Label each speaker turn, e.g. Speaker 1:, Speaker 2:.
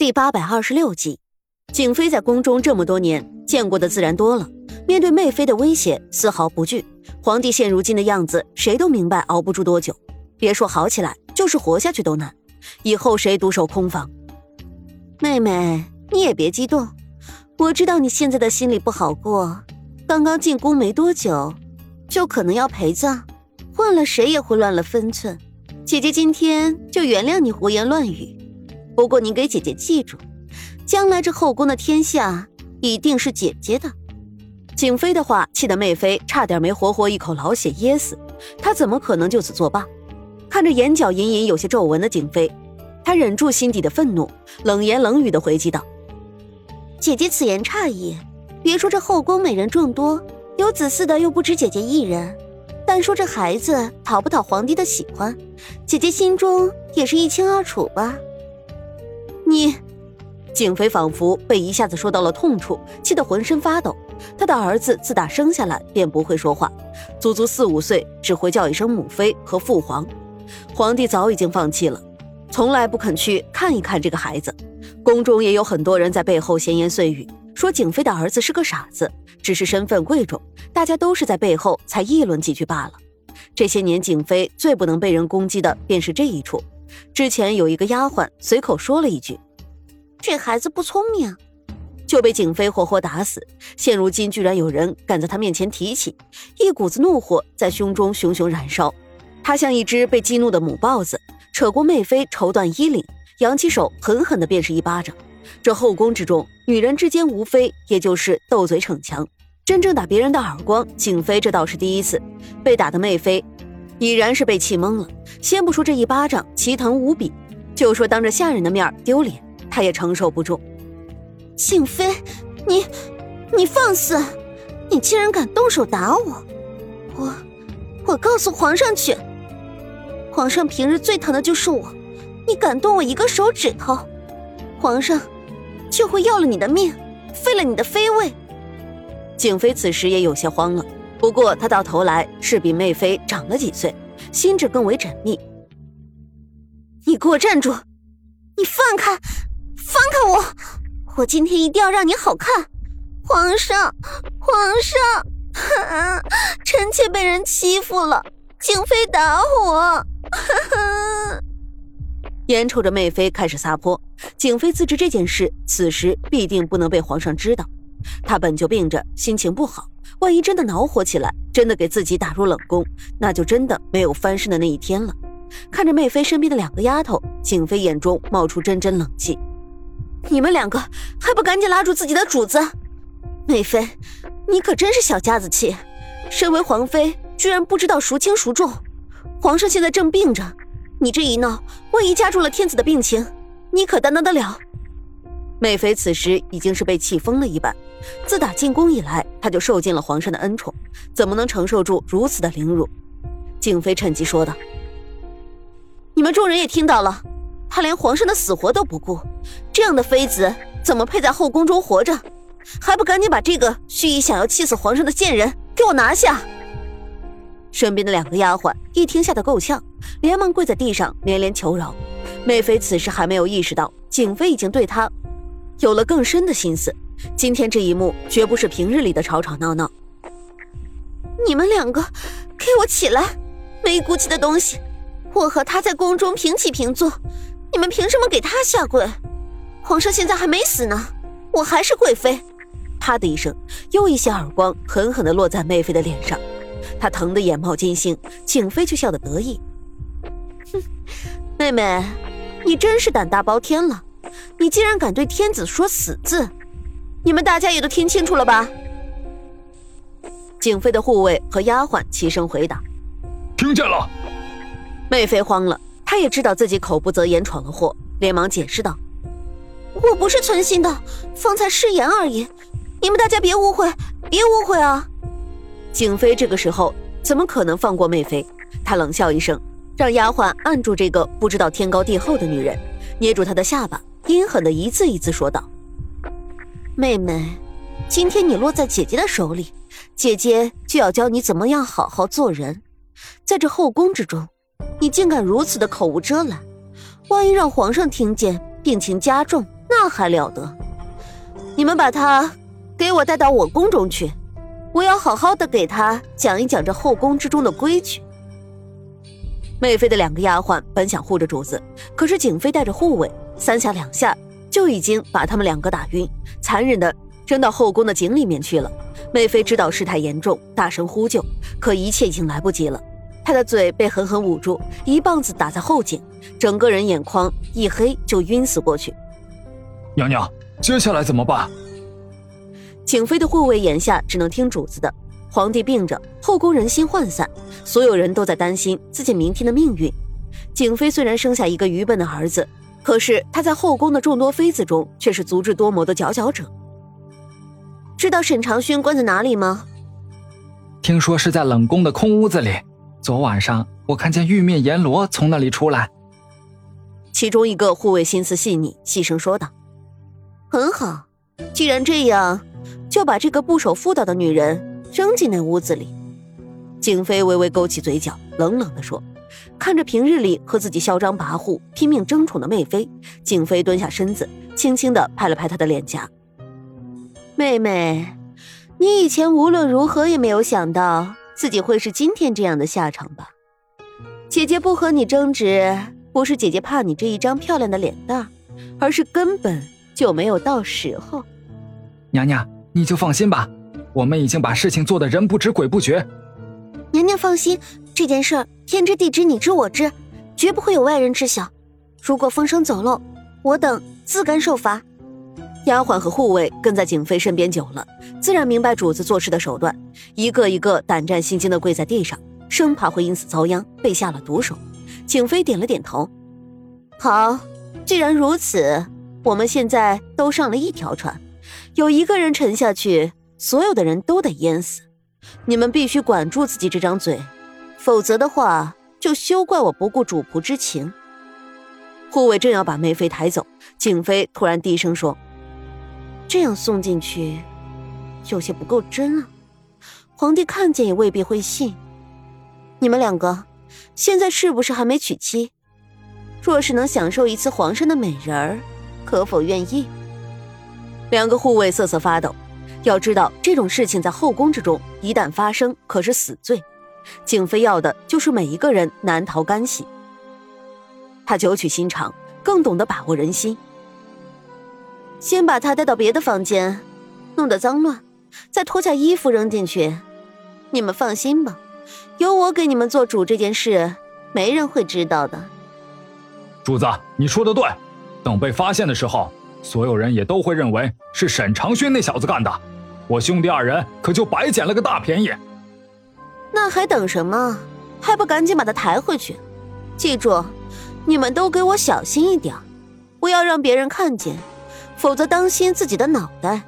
Speaker 1: 第八百二十六集，景妃在宫中这么多年，见过的自然多了，面对媚妃的威胁丝毫不惧。皇帝现如今的样子，谁都明白熬不住多久，别说好起来，就是活下去都难。以后谁独守空房？妹妹，你也别激动，我知道你现在的心里不好过。刚刚进宫没多久，就可能要陪葬，换了谁也会乱了分寸。姐姐今天就原谅你胡言乱语。不过你给姐姐记住，将来这后宫的天下一定是姐姐的。景妃的话气得媚妃差点没活活一口老血噎死，她怎么可能就此作罢？看着眼角隐隐有些皱纹的景妃，她忍住心底的愤怒，冷言冷语的回击道：“姐姐此言差矣，别说这后宫美人众多，有子嗣的又不止姐姐一人。单说这孩子讨不讨皇帝的喜欢，姐姐心中也是一清二楚吧。”你，景妃仿佛被一下子说到了痛处，气得浑身发抖。她的儿子自打生下来便不会说话，足足四五岁只会叫一声母妃和父皇。皇帝早已经放弃了，从来不肯去看一看这个孩子。宫中也有很多人在背后闲言碎语，说景妃的儿子是个傻子，只是身份贵重，大家都是在背后才议论几句罢了。这些年，景妃最不能被人攻击的便是这一处。之前有一个丫鬟随口说了一句：“这孩子不聪明”，就被景妃活活打死。现如今居然有人敢在她面前提起，一股子怒火在胸中熊熊燃烧。她像一只被激怒的母豹子，扯过媚妃绸缎衣领，扬起手狠狠地便是一巴掌。这后宫之中，女人之间无非也就是斗嘴逞强，真正打别人的耳光，景妃这倒是第一次。被打的媚妃已然是被气懵了。先不说这一巴掌奇疼无比，就说当着下人的面丢脸，他也承受不住。
Speaker 2: 静妃，你，你放肆！你竟然敢动手打我！我，我告诉皇上去。皇上平日最疼的就是我，你敢动我一个手指头，皇上就会要了你的命，废了你的妃位。
Speaker 1: 景妃此时也有些慌了，不过他到头来是比媚妃长了几岁。心智更为缜密。
Speaker 2: 你给我站住！你放开，放开我！我今天一定要让你好看！皇上，皇上，臣妾被人欺负了，景妃打我！
Speaker 1: 眼瞅着媚妃开始撒泼，景妃自知这件事此时必定不能被皇上知道，她本就病着，心情不好。万一真的恼火起来，真的给自己打入冷宫，那就真的没有翻身的那一天了。看着媚妃身边的两个丫头，景妃眼中冒出阵阵冷气：“
Speaker 2: 你们两个还不赶紧拉住自己的主子！媚妃，你可真是小家子气，身为皇妃居然不知道孰轻孰重。皇上现在正病着，你这一闹，万一加重了天子的病情，你可担当得了？”
Speaker 1: 美妃此时已经是被气疯了一般，自打进宫以来，她就受尽了皇上的恩宠，怎么能承受住如此的凌辱？静妃趁机说道：“
Speaker 2: 你们众人也听到了，她连皇上的死活都不顾，这样的妃子怎么配在后宫中活着？还不赶紧把这个蓄意想要气死皇上的贱人给我拿下！”
Speaker 1: 身边的两个丫鬟一听吓得够呛，连忙跪在地上连连求饶。美妃此时还没有意识到，景妃已经对她。有了更深的心思，今天这一幕绝不是平日里的吵吵闹闹。
Speaker 2: 你们两个，给我起来！没骨气的东西！我和他在宫中平起平坐，你们凭什么给他下跪？皇上现在还没死呢，我还是贵妃！
Speaker 1: 啪的一声，又一些耳光狠狠地落在媚妃的脸上，她疼得眼冒金星。景妃却笑得得意：“
Speaker 2: 哼，妹妹，你真是胆大包天了。”你竟然敢对天子说死字！你们大家也都听清楚了吧？
Speaker 1: 景妃的护卫和丫鬟齐声回答：“
Speaker 3: 听见了。”
Speaker 1: 媚妃慌了，她也知道自己口不择言闯了祸，连忙解释道：“
Speaker 2: 我不是存心的，方才失言而已，你们大家别误会，别误会啊！”
Speaker 1: 景妃这个时候怎么可能放过媚妃？她冷笑一声，让丫鬟按住这个不知道天高地厚的女人，捏住她的下巴。阴狠的一字一字说道：“
Speaker 2: 妹妹，今天你落在姐姐的手里，姐姐就要教你怎么样好好做人。在这后宫之中，你竟敢如此的口无遮拦，万一让皇上听见，病情加重，那
Speaker 1: 还了得！你们把他给我带到我宫中去，我要好好的给他讲一讲这后宫之中的规矩。媚妃的两个丫鬟本想护着主子，可是景妃带着护卫，三下两下就已经把他们两个打晕，残忍的扔到后宫的井里面去了。媚妃知道事态严重，大声呼救，可一切已经来不及了。她的嘴被狠狠捂住，一棒子打在后颈，整个人眼眶一黑，就晕死过去。
Speaker 3: 娘娘，接下来怎么办？
Speaker 1: 景妃的护卫眼下只能听主子的。皇帝病着，后宫人心涣散，所有人都在担心自己明天的命运。景妃虽然生下一个愚笨的儿子，可是她在后宫的众多妃子中却是足智多谋的佼佼者。知道沈长勋关在哪里吗？
Speaker 3: 听说是在冷宫的空屋子里。昨晚上我看见玉面阎罗从那里出来。
Speaker 1: 其中一个护卫心思细腻，细声说道：“很好，既然这样，就把这个不守妇道的女人。”扔进那屋子里，景妃微微勾起嘴角，冷冷地说：“看着平日里和自己嚣张跋扈、拼命争宠的妹妃，景妃蹲下身子，轻轻地拍了拍她的脸颊。妹妹，你以前无论如何也没有想到自己会是今天这样的下场吧？姐姐不和你争执，不是姐姐怕你这一张漂亮的脸蛋，而是根本就没有到时候。
Speaker 3: 娘娘，你就放心吧。”我们已经把事情做得人不知鬼不觉。
Speaker 2: 娘娘放心，这件事天知地知你知我知，绝不会有外人知晓。如果风声走漏，我等自甘受罚。
Speaker 1: 丫鬟和护卫跟在景妃身边久了，自然明白主子做事的手段，一个一个胆战心惊的跪在地上，生怕会因此遭殃，被下了毒手。景妃点了点头，好，既然如此，我们现在都上了一条船，有一个人沉下去。所有的人都得淹死，你们必须管住自己这张嘴，否则的话，就休怪我不顾主仆之情。护卫正要把梅妃抬走，景妃突然低声说：“这样送进去，有些不够真啊，皇帝看见也未必会信。你们两个，现在是不是还没娶妻？若是能享受一次皇上的美人儿，可否愿意？”两个护卫瑟瑟发抖。要知道这种事情在后宫之中一旦发生，可是死罪。景妃要的就是每一个人难逃干系。她九曲心肠，更懂得把握人心。先把她带到别的房间，弄得脏乱，再脱下衣服扔进去。你们放心吧，有我给你们做主，这件事没人会知道的。
Speaker 3: 主子，你说的对。等被发现的时候，所有人也都会认为是沈长勋那小子干的。我兄弟二人可就白捡了个大便宜。
Speaker 1: 那还等什么？还不赶紧把他抬回去！记住，你们都给我小心一点，不要让别人看见，否则当心自己的脑袋。